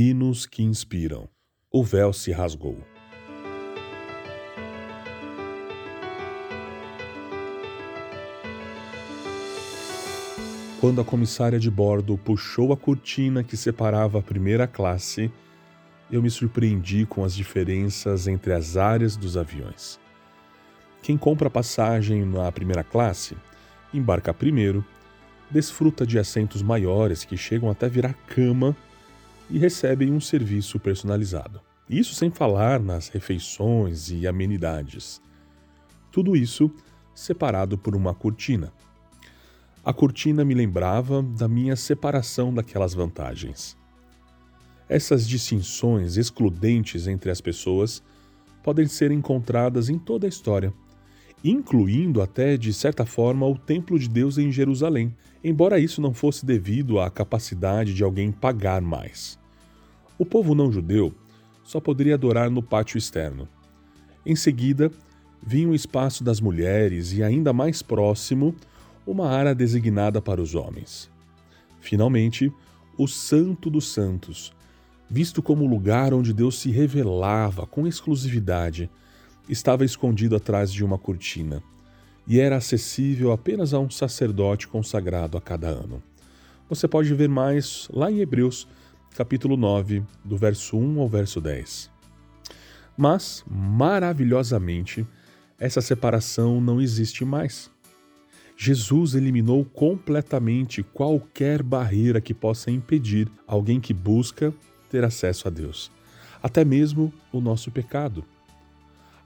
Hinos que inspiram. O véu se rasgou. Quando a comissária de bordo puxou a cortina que separava a primeira classe, eu me surpreendi com as diferenças entre as áreas dos aviões. Quem compra passagem na primeira classe embarca primeiro, desfruta de assentos maiores que chegam até virar cama e recebem um serviço personalizado. Isso sem falar nas refeições e amenidades. Tudo isso separado por uma cortina. A cortina me lembrava da minha separação daquelas vantagens. Essas distinções excludentes entre as pessoas podem ser encontradas em toda a história, incluindo até, de certa forma, o Templo de Deus em Jerusalém, embora isso não fosse devido à capacidade de alguém pagar mais. O povo não judeu só poderia adorar no pátio externo. Em seguida, vinha o espaço das mulheres e, ainda mais próximo, uma área designada para os homens. Finalmente, o Santo dos Santos, visto como o lugar onde Deus se revelava com exclusividade, estava escondido atrás de uma cortina e era acessível apenas a um sacerdote consagrado a cada ano. Você pode ver mais lá em Hebreus, capítulo 9, do verso 1 ao verso 10. Mas, maravilhosamente, essa separação não existe mais. Jesus eliminou completamente qualquer barreira que possa impedir alguém que busca ter acesso a Deus, até mesmo o nosso pecado.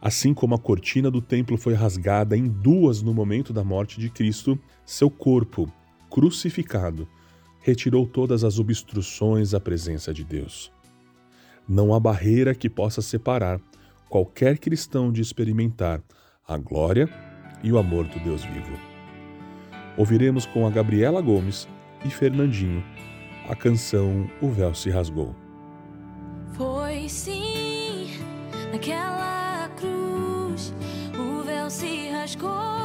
Assim como a cortina do templo foi rasgada em duas no momento da morte de Cristo, seu corpo, crucificado, retirou todas as obstruções à presença de Deus. Não há barreira que possa separar qualquer cristão de experimentar a glória e o amor do Deus vivo. Ouviremos com a Gabriela Gomes e Fernandinho a canção O Véu se Rasgou. Foi sim naquela rasgou,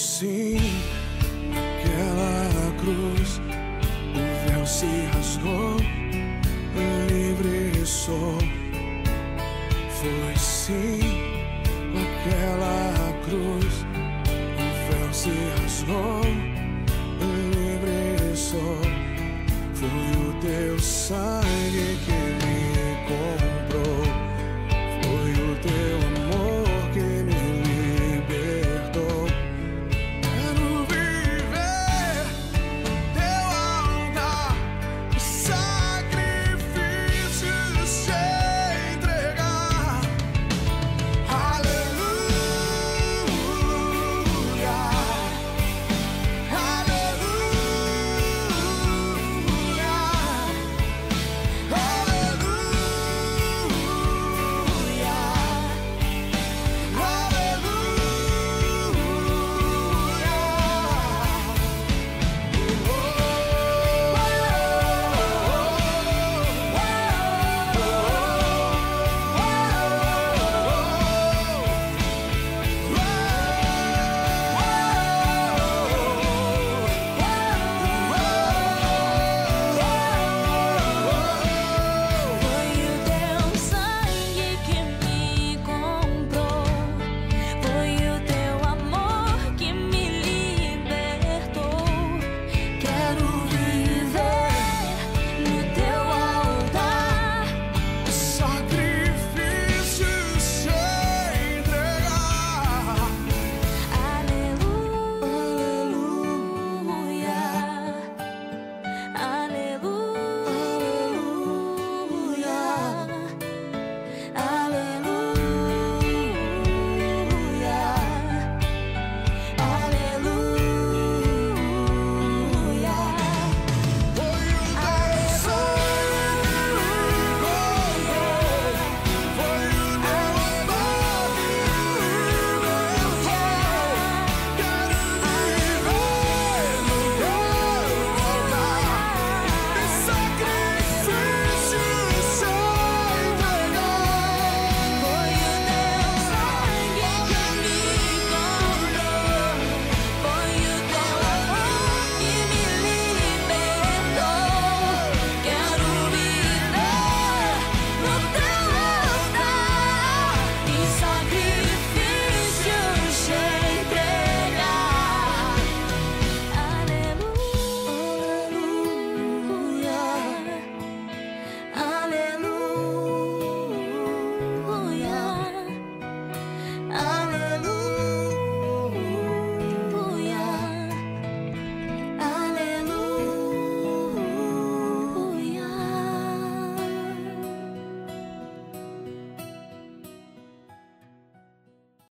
sim aquela cruz, o véu se rasgou, livre sou. Foi sim aquela cruz, o véu se rasgou, livre sou. Foi o teu sangue